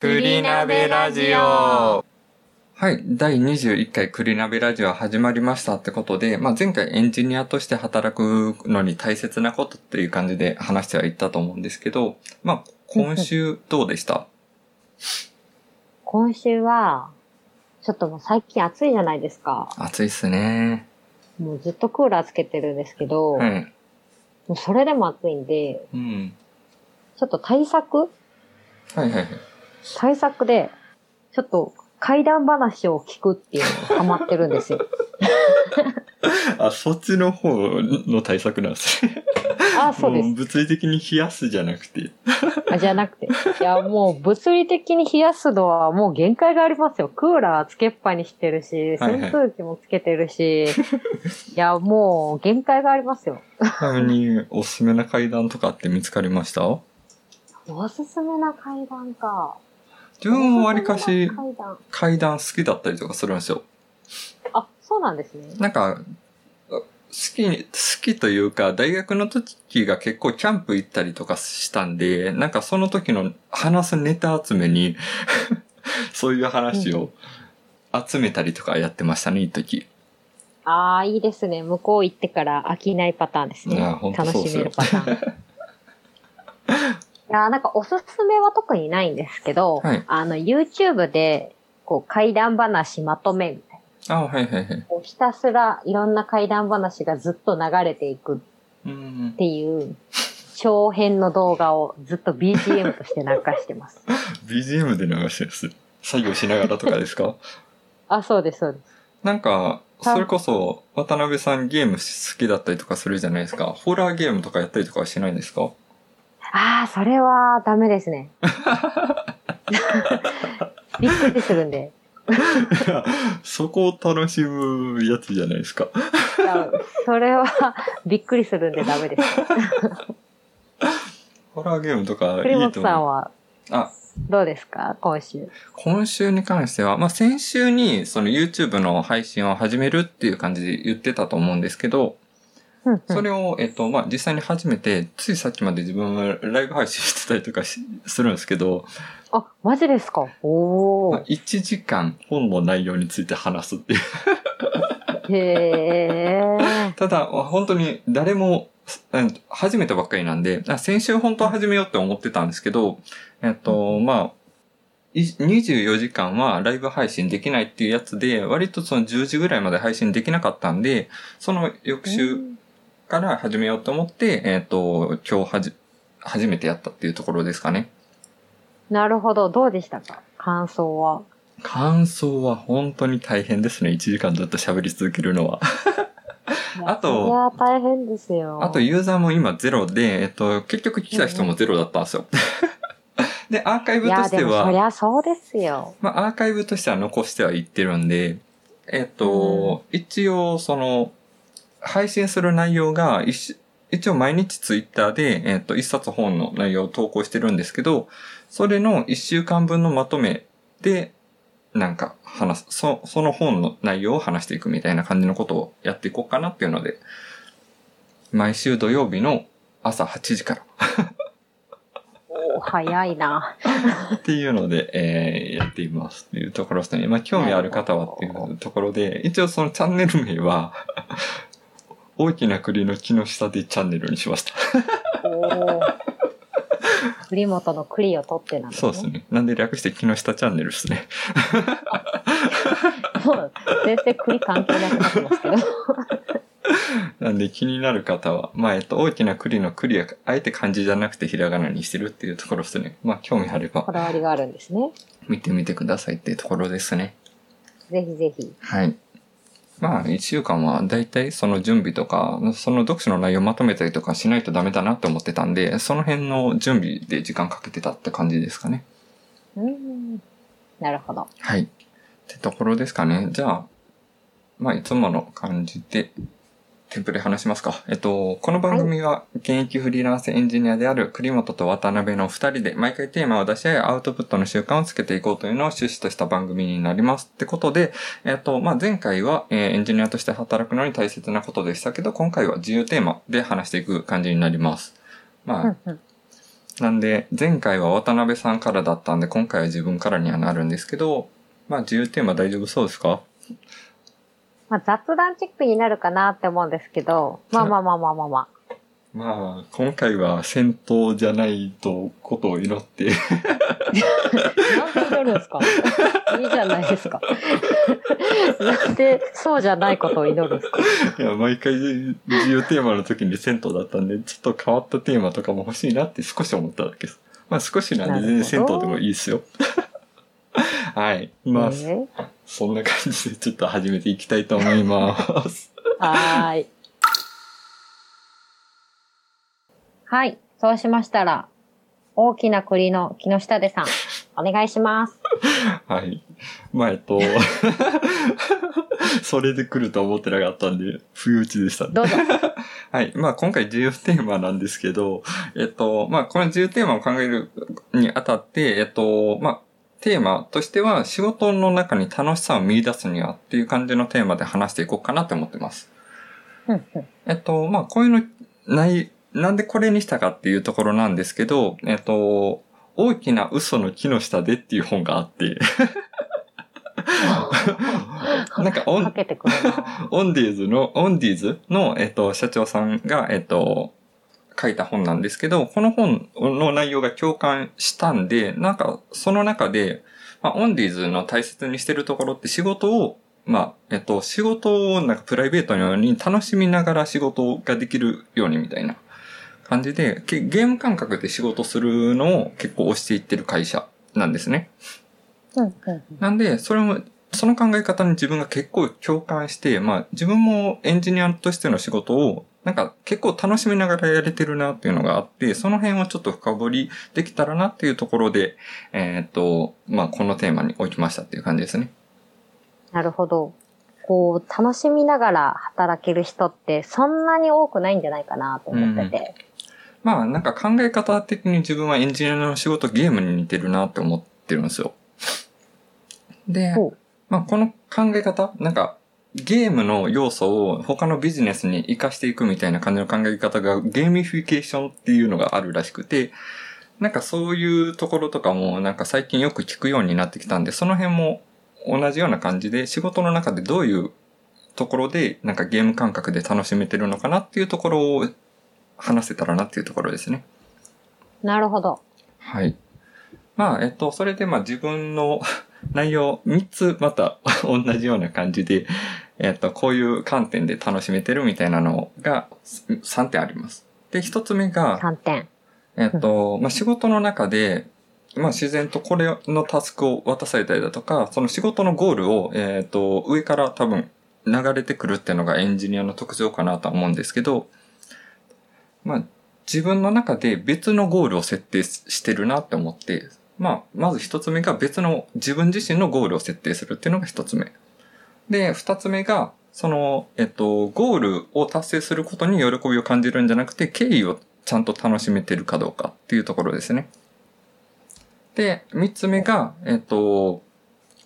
栗鍋ラジオはい。第21回栗鍋ラジオ始まりましたってことで、まあ、前回エンジニアとして働くのに大切なことっていう感じで話してはいったと思うんですけど、まあ、今週どうでした？今週は、ちょっともう最近暑いじゃないですか。暑いっすね。もうずっとクーラーつけてるんですけど、はい。もうそれでも暑いんで、うん。ちょっと対策？はいはいはい。対策で、ちょっと怪談話を聞くっていうのにハマってるんですよ。あ、そっちの方の対策なんですね。あ、そうですも。物理的に冷やすじゃなくて。あじゃなくて。いや、もう物理的に冷やすのはもう限界がありますよ。クーラーつけっぱにしてるし、はいはい扇風機もつけてるし、いや、もう限界がありますよ。ちなみに、おすすめな階段とかって見つかりました？おすすめな階段か。自分もわりかし階段。好きだったりとかするんですよ。あ、そうなんですね。なんか、好きに、好きというか、大学の時が結構キャンプ行ったりとかしたんで、なんかその時の話すネタ集めに、そういう話を集めたりとかやってましたね、一時。ああ、いいですね。向こう行ってから飽きないパターンですね。楽しめるパターン。いやーなんかおすすめは特にないんですけど、はいあの、YouTube で、こう、怪談話まとめみたいな。あ、はいはいはい。ひたすらいろんな怪談話がずっと流れていくうんっ。ていう、長編の動画をずっと BGM として流してます。BGM で流してるんです。作業しながらとかですか？あ、そうです、そうです。なんか、それこそ、渡辺さんゲーム好きだったりとかするじゃないですか。ホラーゲームとかやったりとかはしないんですか？ああ、それはダメですね。びっくりするんで。そこを楽しむやつじゃないですか。いやそれは びっくりするんでダメです。ホラーゲームとかいいと。さんはあ、どうですか？今週。今週に関しては、まあ、先週にその YouTube の配信を始めるっていう感じで言ってたと思うんですけど、それを、えっと、まあ、実際に始めて、ついさっきまで自分はライブ配信してたりとかしするんですけど、あ、マジですか？おまあー。1時間本の内容について話すっていう。へー。ただ、本当に誰も、うん始めたばっかりなんで、あ先週本当は始めようって思ってたんですけど、えっと、まあ、い24時間はライブ配信できないっていうやつで、割とその10時ぐらいまで配信できなかったんで、その翌週から始めようと思って、えっと、今日はじ、初めてやったっていうところですかね。なるほど。どうでしたか？感想は？感想は本当に大変ですね。1時間ずっと喋り続けるのは。あといや、大変ですよ。あとユーザーも今ゼロで、えっと、結局来た人もゼロだったんですよ。で、アーカイブといや、してでもそりは、ゃそうですよ。まあ、アーカイブとしては残してはいってるんで、えっと、一応、その、配信する内容が、一一応毎日ツイッターで、えっと、一冊本の内容を投稿してるんですけど、それの一週間分のまとめで、なんか話す、そ、その本の内容を話していくみたいな感じのことをやっていこうかなっていうので、毎週土曜日の朝8時からおー早いな。っていうので、えーやっていますっていうところですね。まあ、興味ある方はっていうところで、一応そのチャンネル名は、大きな栗の木の下でチャンネルにしました。おー。栗本の栗を取ってなんですね。そうですね。なんで略して木の下チャンネルですね。そう。全然栗関係なくなってますけど。なんで気になる方は、まあ、えっと、大きな栗の栗は、あえて漢字じゃなくてひらがなにしてるっていうところですね。まあ、興味あればこだわりがあるんですね。見てみてくださいっていうところですね。ぜひぜひ。はい。まあ、一週間はだいたいその準備とか、その読書の内容をまとめたりとかしないとダメだなって思ってたんで、その辺の準備で時間かけてたって感じですかね。うーん。なるほど。はい。ってところですかね。じゃあ、まあ、いつもの感じで、テンプレ話しますか。えっと、この番組は現役フリーランスエンジニアである栗本と渡辺の二人で毎回テーマを出し合いアウトプットの習慣をつけていこうというのを趣旨とした番組になります。ってことで、えっと、まあ、前回は、えーエンジニアとして働くのに大切なことでしたけど、今回は自由テーマで話していく感じになります。まあ。なんで、前回は渡辺さんからだったんで、今回は自分からにはなるんですけど、まあ自由テーマ大丈夫そうですか？まあ、雑談チックになるかなって思うんですけど、まあまあまあまあまあまあ。まあ、今回は戦闘じゃないとことを祈って、なんで祈るんですか？いいじゃないですか。なんでそうじゃないことを祈るんですか？いや、毎回自由テーマの時に銭湯だったんで、ちょっと変わったテーマとかも欲しいなって少し思っただけです。まあ少しなんで全然銭湯でもいいですよ。はい。まあ、えー？そんな感じでちょっと始めていきたいと思います。はーい。はい。そうしましたら、大きな栗の木下出さん、お願いします。はい。まあ、えっと、それで来るとは思ってなかったんで、不意打ちでした。どうぞ。はい。まあ、今回自由テーマなんですけど、えっと、まあ、この自由テーマを考えるにあたって、えっと、まあ、テーマとしては仕事の中に楽しさを見出すにはっていう感じのテーマで話していこうかなって思ってます。うんうんえっと、まあ、こういうの、ない、なんでこれにしたかっていうところなんですけど、えっと、大きな嘘の木の下でっていう本があって、なんかオン。オンディーズの、オンディーズの、えっと、社長さんが、えっと、書いた本なんですけど、この本の内容が共感したんで、なんか、その中で、まあ、オンディーズの大切にしてるところって仕事を、まあ、えっと、仕事をなんかプライベートのように楽しみながら仕事ができるようにみたいな感じで、けゲーム感覚で仕事するのを結構推していってる会社なんですね。うんうんうんなんで、それも、その考え方に自分が結構共感して、まあ自分もエンジニアとしての仕事を、なんか結構楽しみながらやれてるなっていうのがあって、その辺をちょっと深掘りできたらなっていうところで、えーっと、まあこのテーマに置きましたっていう感じですね。なるほど。こう、楽しみながら働ける人ってそんなに多くないんじゃないかなと思ってて。まあなんか考え方的に自分はエンジニアの仕事ゲームに似てるなって思ってるんですよ。で、まあこの考え方、なんかゲームの要素を他のビジネスに活かしていくみたいな感じの考え方がゲーミフィケーションっていうのがあるらしくて、なんかそういうところとかもなんか最近よく聞くようになってきたんで、その辺も同じような感じで仕事の中でどういうところでなんかゲーム感覚で楽しめてるのかなっていうところを話せたらなっていうところですね。なるほど。はい。まあ、えっと、それでまあ自分の内容3つまた 同じような感じで、えっと、こういう観点で楽しめてるみたいなのが3点あります。で、1つ目が、3点。えっと、まあ仕事の中で、まあ自然とこれのタスクを渡されたりだとか、その仕事のゴールを、えっと、上から多分流れてくるっていうのがエンジニアの特徴かなとは思うんですけど、まあ自分の中で別のゴールを設定してるなって思って、まあまず一つ目が別の自分自身のゴールを設定するっていうのが一つ目。で、二つ目が、その、えっと、ゴールを達成することに喜びを感じるんじゃなくて、経緯をちゃんと楽しめてるかどうかっていうところですね。で、三つ目が、えっと、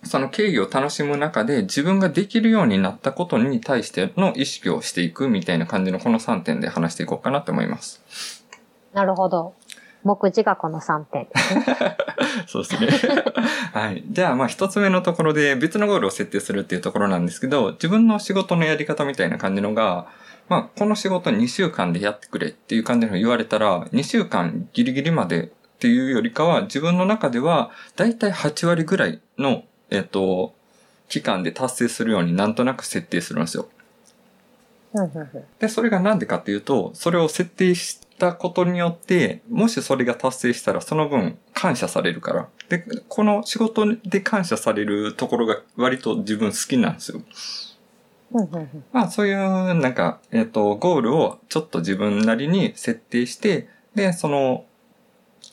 その経緯を楽しむ中で自分ができるようになったことに対しての意識をしていくみたいな感じのこの3点で話していこうかなと思います。なるほど。目次がこの3点ですね。そうですね。はい。じゃあ、まあ一つ目のところで別のゴールを設定するっていうところなんですけど、自分の仕事のやり方みたいな感じのが、まあこの仕事2週間でやってくれっていう感じの言われたら、2週間ギリギリまでっていうよりかは、自分の中ではだいたい8割ぐらいの、えっと、期間で達成するようになんとなく設定するんですよ。で、それがなんでかっていうと、それを設定したことによって、もしそれが達成したらその分感謝されるから。で、この仕事で感謝されるところが割と自分好きなんですよ。まあそういうなんか、えっ、と、ゴールをちょっと自分なりに設定して、で、その、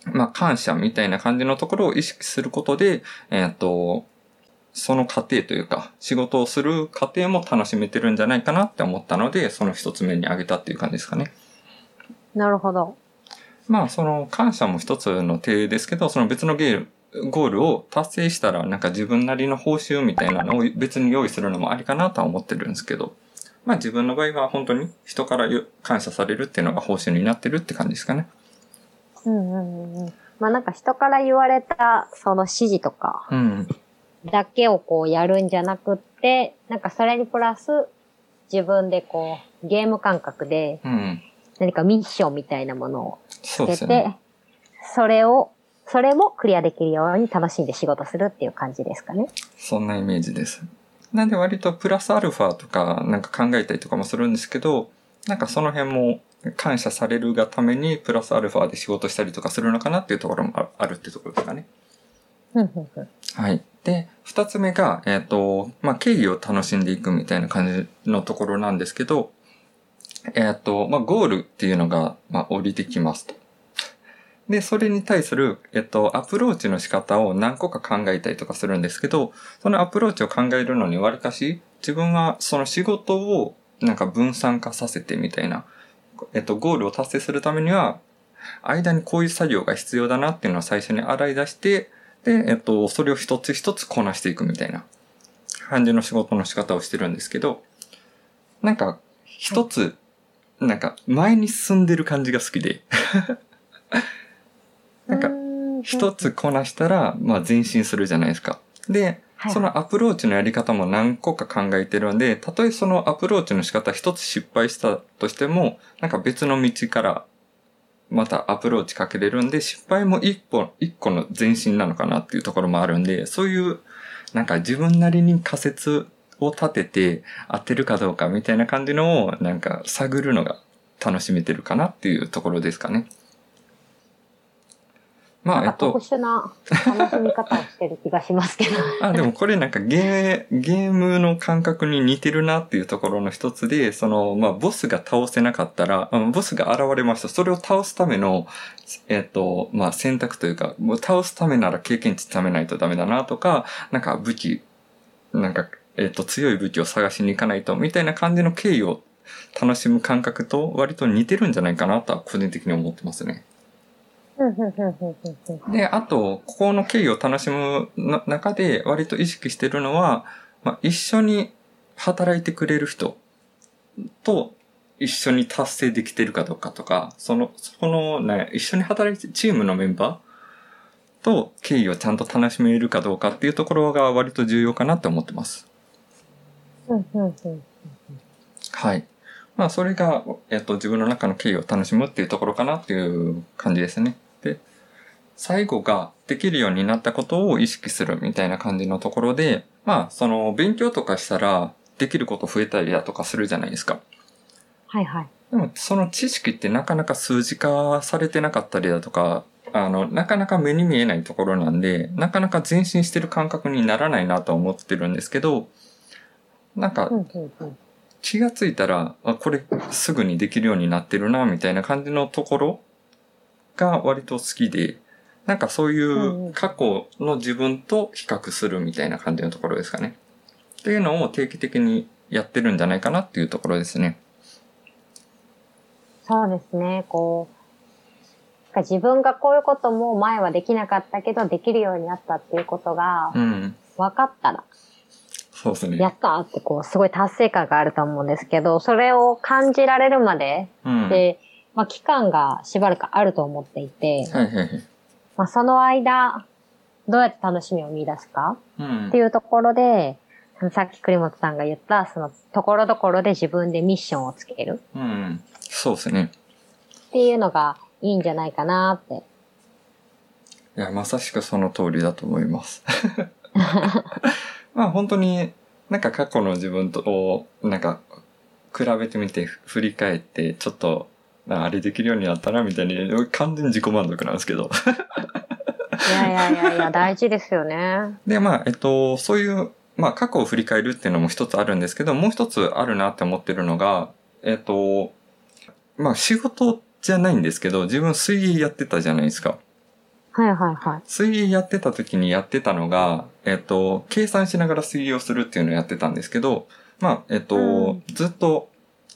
まあ感謝みたいな感じのところを意識することで、えっ、と、その過程というか、仕事をする過程も楽しめてるんじゃないかなって思ったので、その一つ目に挙げたっていう感じですかね。なるほど。まあ、その感謝も一つの手ですけど、その別のゲール、ゴールを達成したら、なんか自分なりの報酬みたいなのを別に用意するのもありかなとは思ってるんですけど、まあ自分の場合は本当に人からよ感謝されるっていうのが報酬になってるって感じですかね。うんうんうん。まあなんか人から言われたその指示とかうん。だけをこうやるんじゃなくって、なんかそれにプラス自分でこうゲーム感覚でうん。何かミッションみたいなものをそうつけて、ですね。それを、それもクリアできるように楽しんで仕事するっていう感じですかね。そんなイメージです。なんで割とプラスアルファとかなんか考えたりとかもするんですけど、なんかその辺も感謝されるがためにプラスアルファで仕事したりとかするのかなっていうところもああるってところですかね。はい。で、二つ目が、えっ、と、まあ、経緯を楽しんでいくみたいな感じのところなんですけど、えっ、と、まあ、ゴールっていうのが、まあ、降りてきますと。で、それに対する、えっと、アプローチの仕方を何個か考えたりとかするんですけど、そのアプローチを考えるのにわりかし、自分はその仕事をなんか分散化させてみたいな、えっと、ゴールを達成するためには、間にこういう作業が必要だなっていうのを最初に洗い出して、で、えっと、それを一つ一つこなしていくみたいな感じの仕事の仕方をしてるんですけど、なんか、一つ、なんか、前に進んでる感じが好きで、なんか一つこなしたら、まあ前進するじゃないですか。で、はい。そのアプローチのやり方も何個か考えてるんで、たとえそのアプローチの仕方一つ失敗したとしても、なんか別の道からまたアプローチかけれるんで、失敗も一歩、一個の前進なのかなっていうところもあるんで、そういう、なんか自分なりに仮説を立てて当てるかどうかみたいな感じのを、なんか探るのが楽しめてるかなっていうところですかね。まあ、えっと特、殊な楽しみ方をしてる気がしますけど。あ、でもこれなんかゲー、ゲームの感覚に似てるなっていうところの一つで、その、まあ、ボスが倒せなかったら、あボスが現れました。それを倒すための、えっ、と、まあ、選択というか、もう倒すためなら経験値貯めないとダメだなとか、なんか武器、なんか、えっ、と、強い武器を探しに行かないと、みたいな感じの経緯を楽しむ感覚と割と似てるんじゃないかなとは個人的に思ってますね。で、あと、ここの経緯を楽しむな中で割と意識してるのは、まあ、一緒に働いてくれる人と一緒に達成できてるかどうかとか、その、そのね、一緒に働いて、チームのメンバーと経緯をちゃんと楽しめるかどうかっていうところが割と重要かなって思ってます。はい。まあ、それが、えっと、自分の中の経緯を楽しむっていうところかなっていう感じですね。で、最後ができるようになったことを意識するみたいな感じのところで、まあ、その、勉強とかしたら、できること増えたりだとかするじゃないですか。はいはい。でも、その知識ってなかなか数字化されてなかったりだとか、あの、なかなか目に見えないところなんで、なかなか前進してる感覚にならないなと思ってるんですけど、なんか気がついたら、あ、これすぐにできるようになってるな、みたいな感じのところが割と好きで、なんかそういう過去の自分と比較するみたいな感じのところですかね。っていうのを定期的にやってるんじゃないかなっていうところですね。そうですね、こう、自分がこういうことも前はできなかったけど、できるようになったっていうことがうん。分かったら、そうですね。やったってこう、すごい達成感があると思うんですけど、それを感じられるまで、うん。はいで、まあ、期間がしばらくあると思っていて、はいはい。まあ、その間、どうやって楽しみを見出すかうんって。いうところで、さっき栗本さんが言った、そのところどころで自分でミッションをつけるうん。そうですね。っていうのがいいんじゃないかなって。いや、まさしくその通りだと思います。まあ本当になんか過去の自分とをなんか比べてみて振り返ってちょっとああれできるようになったなみたいに完全に自己満足なんですけど。いやいやいやいや、大事ですよね。で、まあ、えっと、そういう、まあ過去を振り返るっていうのも一つあるんですけど、もう一つあるなって思ってるのが、えっと、まあ仕事じゃないんですけど、自分水泳やってたじゃないですか。はいはいはい。水泳やってた時にやってたのが、えっと、計算しながら水泳をするっていうのをやってたんですけど、まあ、えっと、うんずっと、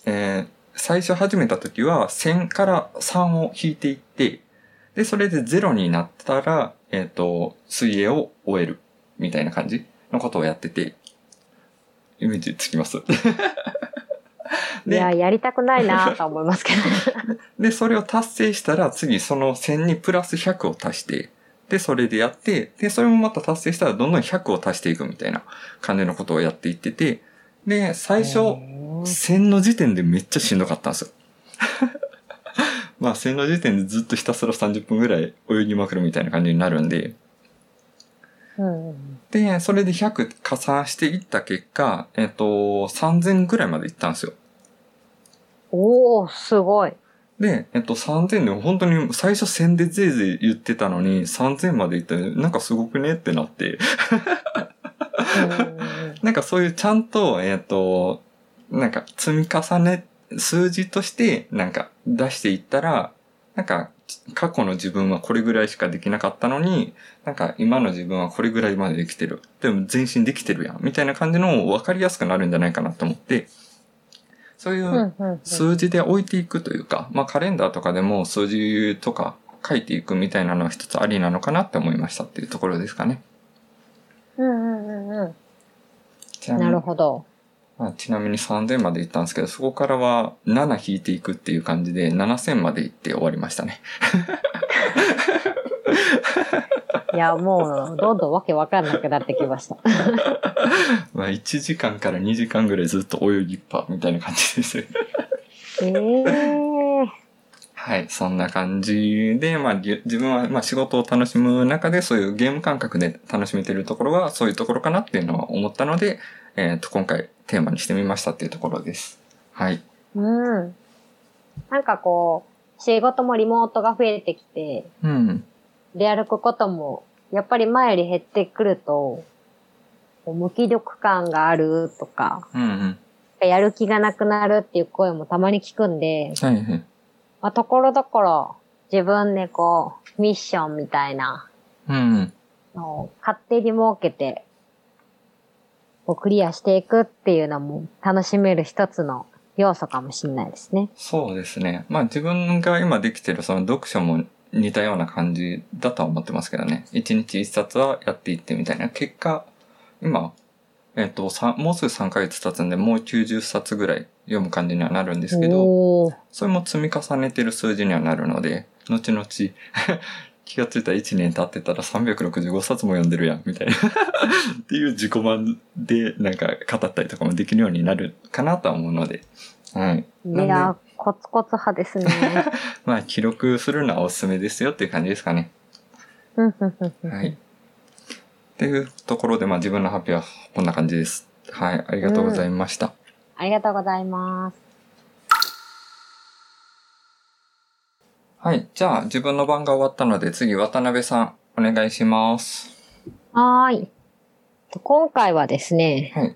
えー最初始めた時は1000から3を引いていって、で、それで0になったら、えっと、水泳を終える、みたいな感じのことをやってて、イメージつきます？いや、やりたくないなと思いますけど。で、それを達成したら次その1000にプラス100を足して、で、それでやって、で、それもまた達成したらどんどん100を足していくみたいな感じのことをやっていってて、で、最初、1000の時点でめっちゃしんどかったんですよ。まあ、1000の時点でずっとひたすら30分ぐらい泳ぎまくるみたいな感じになるんで、で、それで100加算していった結果、えっ、と、3000ぐらいまでいったんですよ。おおすごい。で、えっと、3000で本当に最初1000でぜいぜい言ってたのに3000までいって、なんかすごくね？ってなって、なんかそういうちゃんと、えっと、なんか積み重ね、数字としてなんか出していったら、なんか過去の自分はこれぐらいしかできなかったのに、なんか今の自分はこれぐらいまでできてる。でも前進できてるやん。みたいな感じの分かりやすくなるんじゃないかなと思って、そういう数字で置いていくというか、まあカレンダーとかでも数字とか書いていくみたいなのは一つありなのかなって思いましたっていうところですかね。うんうんうんうんなるほど。まあ、ちなみに3000まで行ったんですけど、そこからは7引いていくっていう感じで7000まで行って終わりましたね。いや、もう、どんどんわけわかんなくなってきました。まあ1時間から2時間ぐらいずっと泳ぎっぱみたいな感じです。ええー。はい、そんな感じで、まあぎ自分はまあ仕事を楽しむ中でそういうゲーム感覚で楽しめてるところはそういうところかなっていうのは思ったので、えっ、と、今回テーマにしてみましたっていうところです。はい。うん。なんかこう、仕事もリモートが増えてきて、うん。で歩くことも、やっぱり前より減ってくると、無気力感があるとか、うんうん。やる気がなくなるっていう声もたまに聞くんで、はいはい。まあ、ところどころ自分でこう、ミッションみたいなうんうん。勝手に設けて、こうクリアしていくっていうのも楽しめる一つの要素かもしれないですね。そうですね。まあ自分が今できてるその読書も似たような感じだとは思ってますけどね。一日一冊はやっていってみたいな。結果、今、えっ、と、さもうすぐ3ヶ月経つんで、もう90冊ぐらい読む感じにはなるんですけど、それも積み重ねてる数字にはなるので、後々、気がついたら1年経ってたら365冊も読んでるやん、みたいな。っていう自己満でなんか語ったりとかもできるようになるかなとは思うので、はい。いや、コツコツ派ですね。まあ、記録するのはおすすめですよっていう感じですかね。うんうんうんうんはい。っていうところで、まあ自分の発表はこんな感じです。はい。ありがとうございました。ありがとうございます。はい。じゃあ、自分の番が終わったので、次、渡辺さん、お願いします。はーい。今回はですね、はい。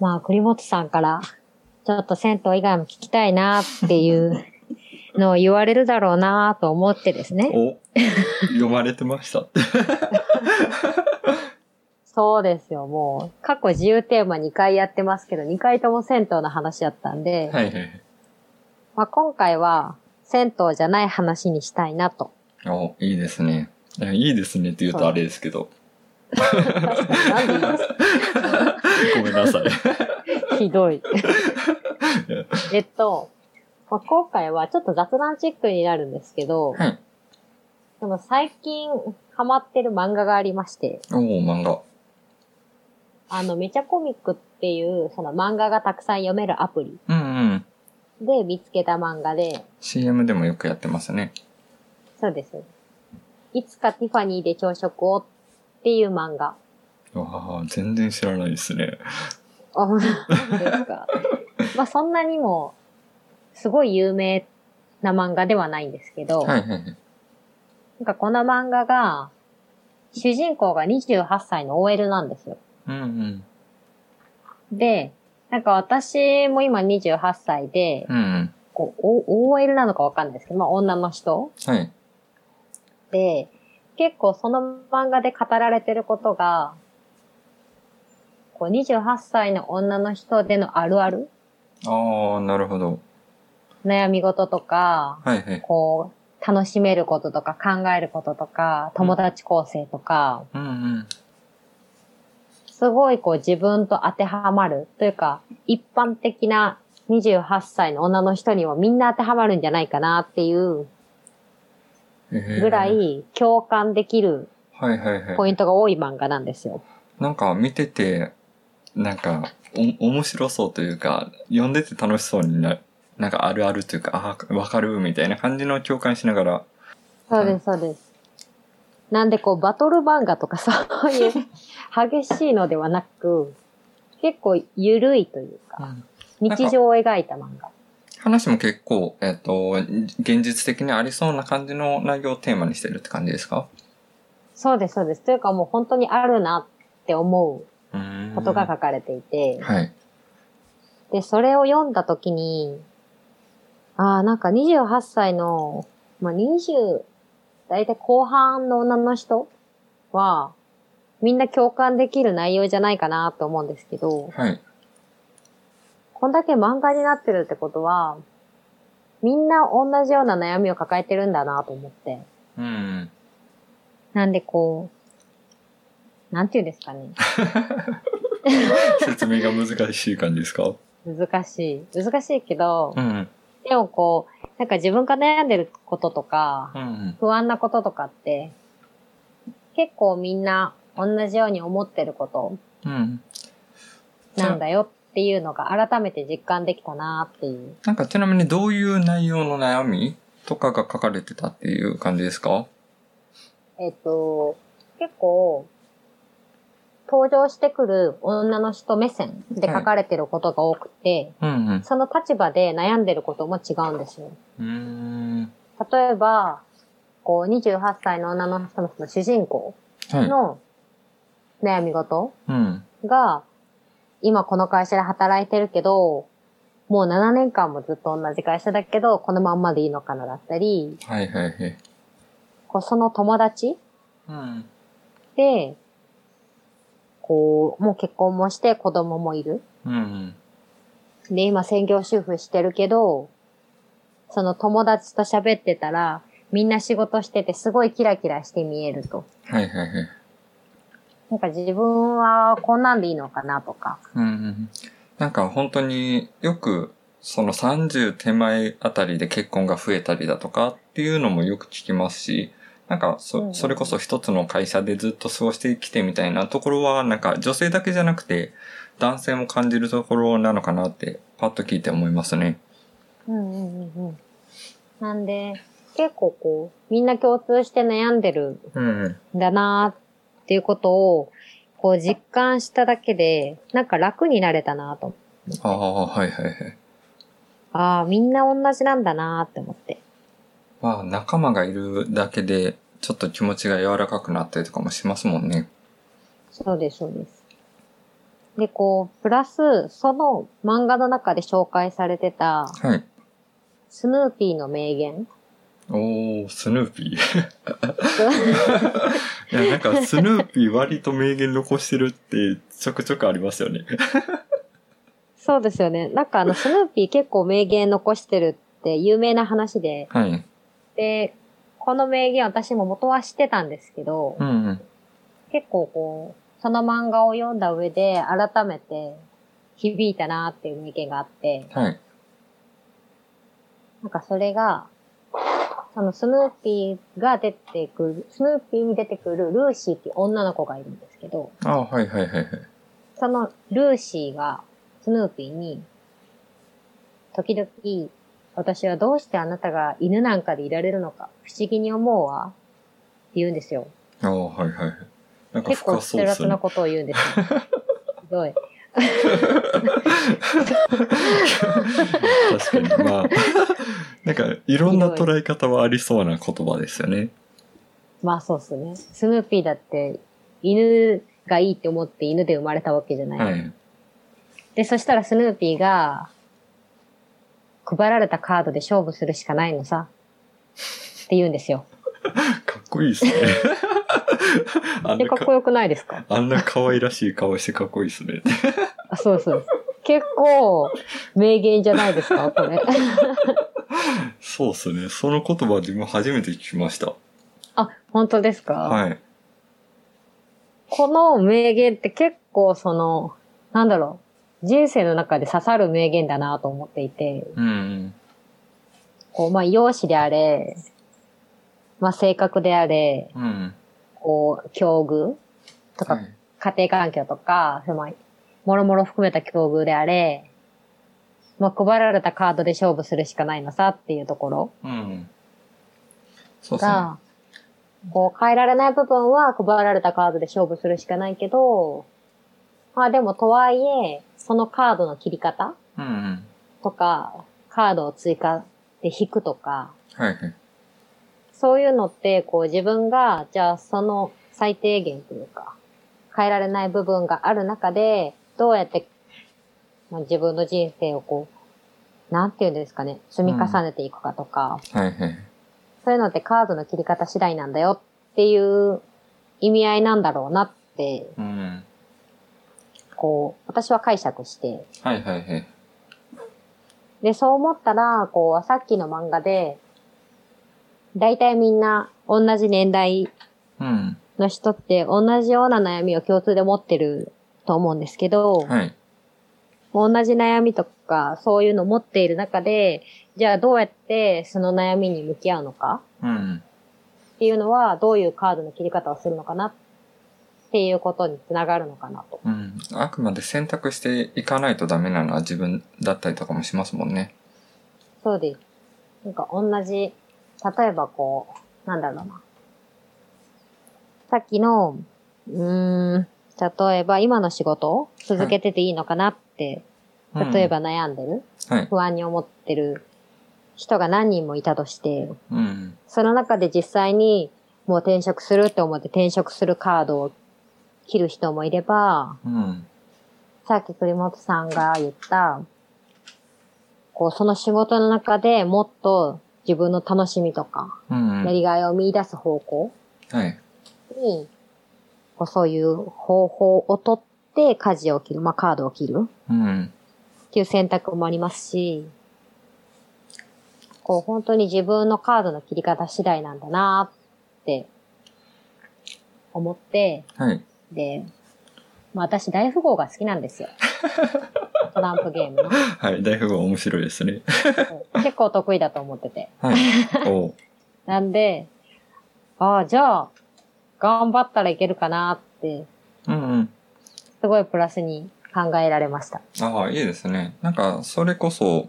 まあ、栗本さんから、ちょっと銭湯以外も聞きたいなっていうのを言われるだろうなと思ってですね。お、読まれてました。そうですよ、もう。過去自由テーマ2回やってますけど、2回とも銭湯の話だったんで、はいはい。まあ、今回は銭湯じゃない話にしたいなと。お、いいですね。いやいいですねって言うとあれですけど。なんで言います？ごめんなさい。ひどい。えっと、まあ、今回はちょっと雑談チックになるんですけど、はい。でも最近ハマってる漫画がありまして、おー、漫画。あの、めちゃコミックっていう、その漫画がたくさん読めるアプリうんうん。で見つけた漫画で、CM でもよくやってますね。そうです。いつかティファニーで朝食をっていう漫画。わあ、全然知らないですね。あ、本当ですか？まあそんなにも、すごい有名な漫画ではないんですけど、はいはいはい。なんかこの漫画が、主人公が28歳の OL なんですよ。うんうん。で、なんか私も今28歳で、うんうん。こう、O- OL なのかわかんないですけど、まあ女の人はい。で、結構その漫画で語られてることが、こう28歳の女の人でのあるある？ああ、なるほど。悩み事とか、はいはい。こう、楽しめることとか考えることとか、友達構成とか、うんうん。すごいこう自分と当てはまるというか、一般的な28歳の女の人にもみんな当てはまるんじゃないかなっていうぐらえーい共感できる。ポイントが多い漫画なんですよ。なんか見てて、なんか、お、面白そうというか、読んでて楽しそうにな、なんかあるあるというか、ああ、わかるみたいな感じの共感しながら、そうです、そうです。なんでこうバトル漫画とか そういう激しいのではなく、結構ゆるいというか、日常を描いた漫画。話も結構、えっ、と、現実的にありそうな感じの内容をテーマにしてるって感じですか？そうです、そうです。というかもう本当にあるなって思うことが書かれていて、はい。で、それを読んだときに、ああ、なんか28歳の、まあ、20、だいたい後半の女の人は、みんな共感できる内容じゃないかなと思うんですけど、はい。こんだけ漫画になってるってことは、みんな同じような悩みを抱えてるんだなと思って。うん。なんでこう、なんて言うんですかね。説明が難しい感じですか？難しい。難しいけど、うん。でもこう、なんか自分が悩んでることとかう、ん。不安なこととかって、結構みんな同じように思ってることうん。なんだよっていうのが改めて実感できたなっていう。なんかちなみにどういう内容の悩みとかが書かれてたっていう感じですか？えっと、結構、登場してくる女の人目線で書かれてることが多くて、うんうん。その立場で悩んでることも違うんですよ。例えば、こう、28歳の女の人のその主人公はい。の悩み事うん。が、今この会社で働いてるけど、もう7年間もずっと同じ会社だけど、このまんまでいいのかなだったり、はいはいはい。こうその友達うん。で、こう、もう結婚もして子供もいる。うん。で、今専業主婦してるけど、その友達と喋ってたら、みんな仕事しててすごいキラキラして見えると。はいはいはい。なんか自分はこんなんでいいのかなとか。うんうん。なんか本当によく、その30手前あたりで結婚が増えたりだとかっていうのもよく聞きますし、なんかそ、んそれこそ一つの会社でずっと過ごしてきてみたいなところは、なんか女性だけじゃなくて男性も感じるところなのかなってパッと聞いて思いますね。うんうんうんうん。なんで、結構こう、みんな共通して悩んでるうん。んだなーっていうことを、こう実感しただけで、なんか楽になれたなと。ああ、はいはいはい。ああ、みんな同じなんだなーって思って。まあ仲間がいるだけでちょっと気持ちが柔らかくなったりとかもしますもんね。そうです、そうです。で、こう、プラス、その漫画の中で紹介されてた、はい。スヌーピーの名言。おー、スヌーピー。いや、なんかスヌーピー割と名言残してるってちょくちょくありますよね。そうですよね。なんかあの、スヌーピー結構名言残してるって有名な話で、はい。で、この名言私も元は知ってたんですけど、うんうん。結構こう、その漫画を読んだ上で改めて響いたなっていう名言があって、はい。なんかそれが、そのスヌーピーが出てくる、スヌーピーに出てくるルーシーっていう女の子がいるんですけど、ああ、はいはいはいはい。そのルーシーがスヌーピーに、時々、私はどうしてあなたが犬なんかでいられるのか不思議に思うわって言うんですよ。ああ、はいはいはい。なんか結構深そうですねステラスな。ことを言うんですよ。すごい。確かに。まあ、なんかいろんな捉え方はありそうな言葉ですよね。まあそうっすね。スヌーピーだって犬がいいって思って犬で生まれたわけじゃない。はい。で、そしたらスヌーピーが配られたカードで勝負するしかないのさ。って言うんですよ。かっこいいですね。あんで、なかかっこよくないですか？あんな可愛らしい顔してかっこいいですね。あ、そうそう。結構名言じゃないですか、これ。そうっすね。その言葉自分初めて聞きました。あ、本当ですか？はい。この名言って結構その、なんだろう、人生の中で刺さる名言だなと思っていて、うん。こう、まあ、容姿であれ、まあ、性格であれ、うん。こう、境遇とか、はい。家庭環境とか、その、もろもろ含めた境遇であれ、まあ、配られたカードで勝負するしかないのさっていうところうん。そうですね。が、こう、変えられない部分は配られたカードで勝負するしかないけど、まあでもとはいえ、そのカードの切り方うんうん。とか、カードを追加で引くとか、はいはい。そういうのって、こう自分が、じゃあその最低限というか、変えられない部分がある中で、どうやって、まあ、自分の人生をこう、なんていうんですかね、積み重ねていくかとか、はいはい。そういうのってカードの切り方次第なんだよっていう意味合いなんだろうなって、うん。こう、私は解釈して、はいはいはい。で、そう思ったら、こう、さっきの漫画で、大体みんな同じ年代うん。の人って同じような悩みを共通で持ってると思うんですけど、はい。同じ悩みとかそういうのを持っている中で、じゃあどうやってその悩みに向き合うのかうん。っていうのはどういうカードの切り方をするのかなっていうことにつながるのかなと。うん。あくまで選択していかないとダメなのは自分だったりとかもしますもんね。そうです。なんか同じ、例えばこう、なんだろうな。さっきの、うーん、例えば今の仕事を続けてていいのかなって、うん例えば悩んでる、はい。不安に思ってる人が何人もいたとして、うん。その中で実際にもう転職するって思って転職するカードを切る人もいれば、うん。さっき栗本さんが言った、こう、その仕事の中でもっと自分の楽しみとか、うん。やりがいを見出す方向はい。に、こうそういう方法をとって舵を切る、まあカードを切るうん。っていう選択もありますし、こう本当に自分のカードの切り方次第なんだなって思って、はい。で、まあ私大富豪が好きなんですよ。トランプゲームの。はい。大富豪面白いですね。結構得意だと思ってて。はい。おう なんで、ああ、じゃあ、頑張ったらいけるかなって、うんうん。すごいプラスに考えられました。ああ、いいですね。なんか、それこそ、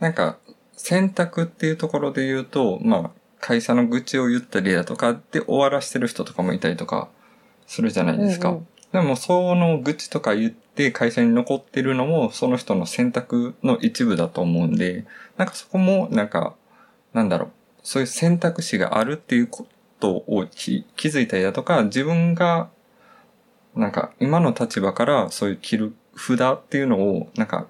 なんか、選択っていうところで言うと、まあ、会社の愚痴を言ったりだとかで終わらしてる人とかもいたりとかするじゃないですか。うんうんでも、その愚痴とか言って会社に残ってるのも、その人の選択の一部だと思うんで、なんかそこも、なんか、なんだろう、そういう選択肢があるっていうことをき気づいたりだとか、自分が、なんか、今の立場からそういう切る札っていうのを、なんか、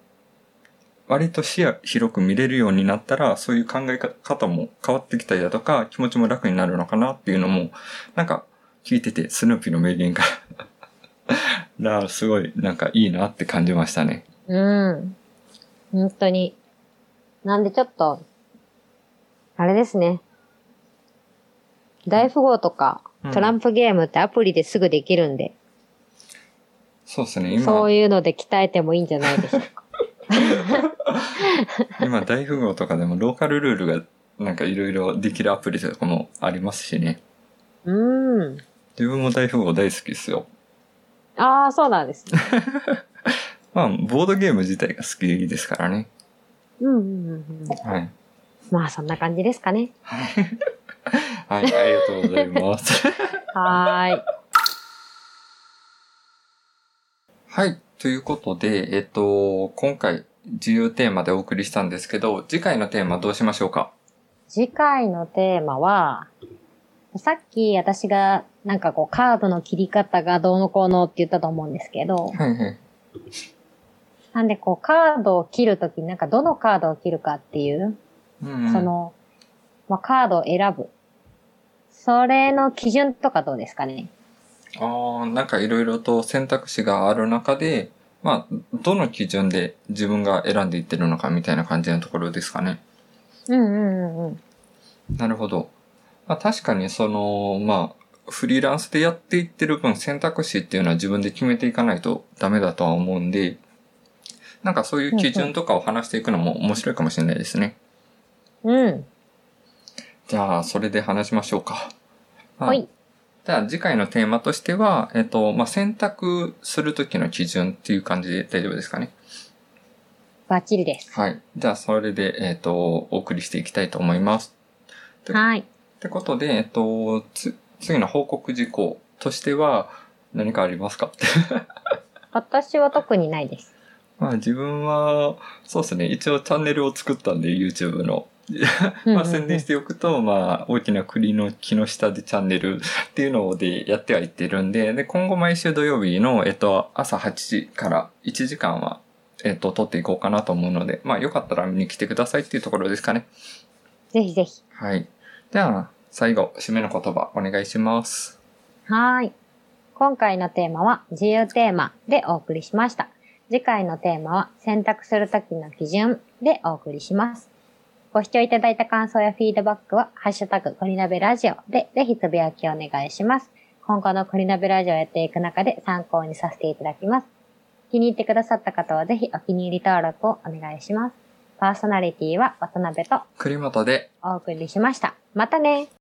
割と視野広く見れるようになったら、そういう考え方も変わってきたりだとか、気持ちも楽になるのかなっていうのも、なんか、聞いてて、スヌーピーの名言から、すごい、なんかいいなって感じましたね。うん。本当に。なんでちょっと、あれですね。大富豪とかうんトランプゲームってアプリですぐできるんで、そうですね、今、そういうので鍛えてもいいんじゃないでしょうか。今大富豪とかでもローカルルールがなんかいろいろできるアプリとかもありますしね。うん。自分も大富豪大好きですよ。ああ、そうなんですね。まあ、ボードゲーム自体が好きですからね。うんうんうんうん。はい。まあそんな感じですかね。はい、ありがとうございます。はーい。はい。ということで、えっと、今回自由テーマでお送りしたんですけど、次回のテーマどうしましょうか？次回のテーマは、さっき私がなんかこうカードの切り方がどうのこうのって言ったと思うんですけど、はいはい。なんでこうカードを切るときになんかどのカードを切るかっていう、うんうんその、まあ、カードを選ぶ。それの基準とかどうですかね？ああ、なんかいろいろと選択肢がある中で、まあ、どの基準で自分が選んでいってるのかみたいな感じのところですかね。うんうんうんうん。なるほど。まあ確かにその、まあ、フリーランスでやっていってる分選択肢っていうのは自分で決めていかないとダメだとは思うんで、なんかそういう基準とかを話していくのも面白いかもしれないですね。うん。じゃあ、それで話しましょうか。まあはい。じゃあ次回のテーマとしては、えっと、まあ、選択するときの基準っていう感じで大丈夫ですかね。バッチリです。はい。じゃあ、それで、えっと、お送りしていきたいと思います。ではい。ってことで、えっと、つ、次の報告事項としては、何かありますか？私は特にないです。まあ自分は、そうですね、一応チャンネルを作ったんで、YouTube の。まあ宣伝しておくと、まあ大きな栗の木の下でチャンネル っていうのでやってはいってるんで、で、今後毎週土曜日の、えっと、朝8時から1時間は、えっと、撮っていこうかなと思うので、まあよかったら見に来てくださいっていうところですかね。ぜひぜひ。はい。では、最後、締めの言葉お願いします。はーい。今回のテーマは自由テーマでお送りしました。次回のテーマは選択するときの基準でお送りします。ご視聴いただいた感想やフィードバックは、ハッシュタグ、コリナベラジオでぜひつぶやきをお願いします。今後のコリナベラジオをやっていく中で参考にさせていただきます。気に入ってくださった方はぜひお気に入り登録をお願いします。パーソナリティは渡辺と栗本でお送りしました。またね